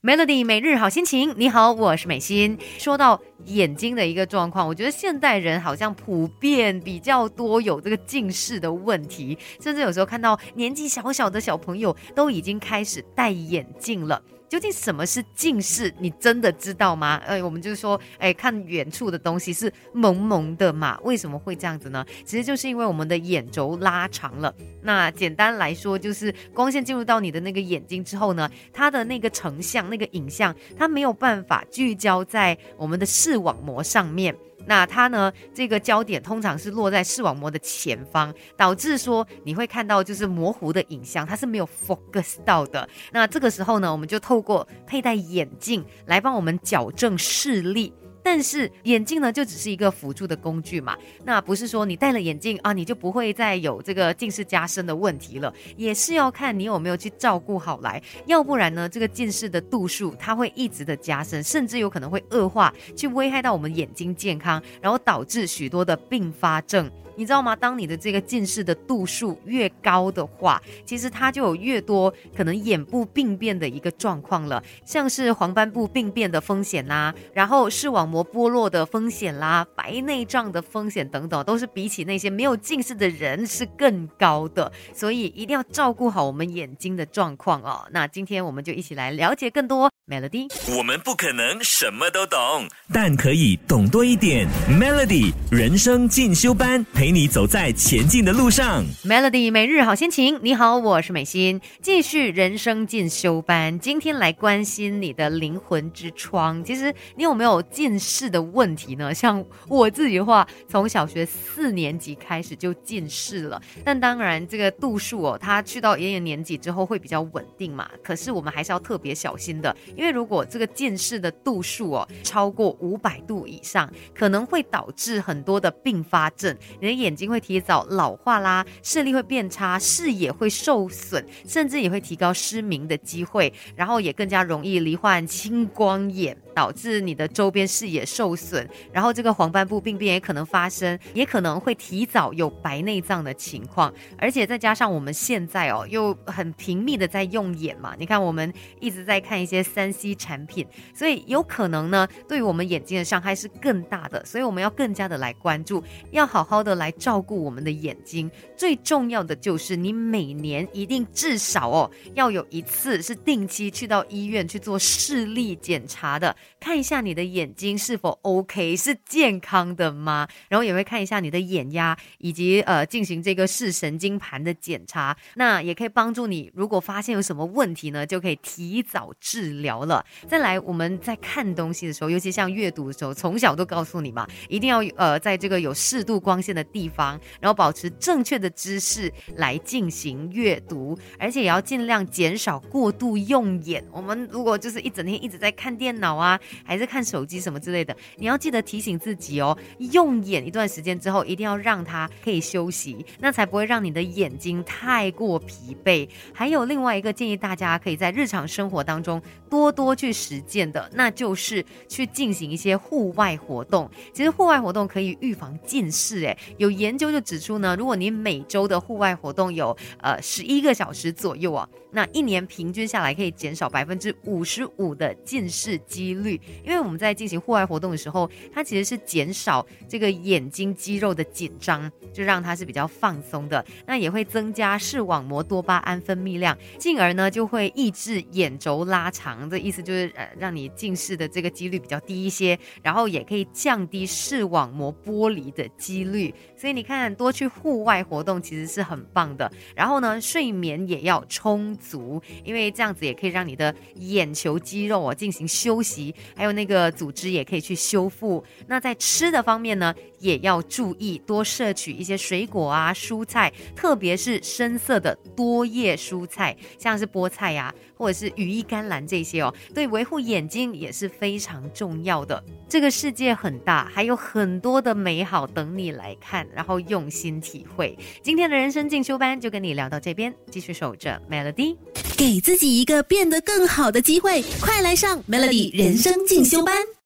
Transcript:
Melody 每日好心情，你好，我是美心。说到眼睛的一个状况，我觉得现代人好像普遍比较多有这个近视的问题，甚至有时候看到年纪小小的小朋友都已经开始戴眼镜了。究竟什么是近视？你真的知道吗？呃，我们就是说，哎，看远处的东西是蒙蒙的嘛？为什么会这样子呢？其实就是因为我们的眼轴拉长了。那简单来说，就是光线进入到你的那个眼睛之后呢，它的那个成像、那个影像，它没有办法聚焦在我们的视网膜上面。那它呢？这个焦点通常是落在视网膜的前方，导致说你会看到就是模糊的影像，它是没有 focus 到的。那这个时候呢，我们就透过佩戴眼镜来帮我们矫正视力。但是眼镜呢，就只是一个辅助的工具嘛。那不是说你戴了眼镜啊，你就不会再有这个近视加深的问题了。也是要看你有没有去照顾好来，要不然呢，这个近视的度数它会一直的加深，甚至有可能会恶化，去危害到我们眼睛健康，然后导致许多的并发症。你知道吗？当你的这个近视的度数越高的话，其实它就有越多可能眼部病变的一个状况了，像是黄斑部病变的风险啦，然后视网膜剥落的风险啦，白内障的风险等等，都是比起那些没有近视的人是更高的。所以一定要照顾好我们眼睛的状况哦。那今天我们就一起来了解更多。Melody，我们不可能什么都懂，但可以懂多一点。Melody 人生进修班陪陪你走在前进的路上。Melody 每日好心情，你好，我是美心，继续人生进修班。今天来关心你的灵魂之窗。其实你有没有近视的问题呢？像我自己的话，从小学四年级开始就近视了。但当然，这个度数哦，它去到一定年纪之后会比较稳定嘛。可是我们还是要特别小心的。因为如果这个近视的度数哦超过五百度以上，可能会导致很多的并发症，你的眼睛会提早老化啦，视力会变差，视野会受损，甚至也会提高失明的机会，然后也更加容易罹患青光眼。导致你的周边视野受损，然后这个黄斑部病变也可能发生，也可能会提早有白内障的情况，而且再加上我们现在哦又很频密的在用眼嘛，你看我们一直在看一些三 C 产品，所以有可能呢对于我们眼睛的伤害是更大的，所以我们要更加的来关注，要好好的来来照顾我们的眼睛。最重要的就是你每年一定至少哦要有一次是定期去到医院去做视力检查的。看一下你的眼睛是否 OK，是健康的吗？然后也会看一下你的眼压，以及呃进行这个视神经盘的检查。那也可以帮助你，如果发现有什么问题呢，就可以提早治疗了。再来，我们在看东西的时候，尤其像阅读的时候，从小都告诉你嘛，一定要呃在这个有适度光线的地方，然后保持正确的姿势来进行阅读，而且也要尽量减少过度用眼。我们如果就是一整天一直在看电脑啊。还是看手机什么之类的，你要记得提醒自己哦。用眼一段时间之后，一定要让它可以休息，那才不会让你的眼睛太过疲惫。还有另外一个建议，大家可以在日常生活当中多多去实践的，那就是去进行一些户外活动。其实户外活动可以预防近视，诶，有研究就指出呢，如果你每周的户外活动有呃十一个小时左右啊，那一年平均下来可以减少百分之五十五的近视几率。因为我们在进行户外活动的时候，它其实是减少这个眼睛肌肉的紧张，就让它是比较放松的。那也会增加视网膜多巴胺分泌量，进而呢就会抑制眼轴拉长。这意思就是呃让你近视的这个几率比较低一些，然后也可以降低视网膜剥离的几率。所以你看，多去户外活动其实是很棒的。然后呢，睡眠也要充足，因为这样子也可以让你的眼球肌肉哦进行休息。还有那个组织也可以去修复。那在吃的方面呢，也要注意多摄取一些水果啊、蔬菜，特别是深色的多叶蔬菜，像是菠菜呀，或者是羽衣甘蓝这些哦，对维护眼睛也是非常重要的。这个世界很大，还有很多的美好等你来看，然后用心体会。今天的人生进修班就跟你聊到这边，继续守着 Melody，给自己一个变得更好的机会，快来上 Melody 人生。进修班。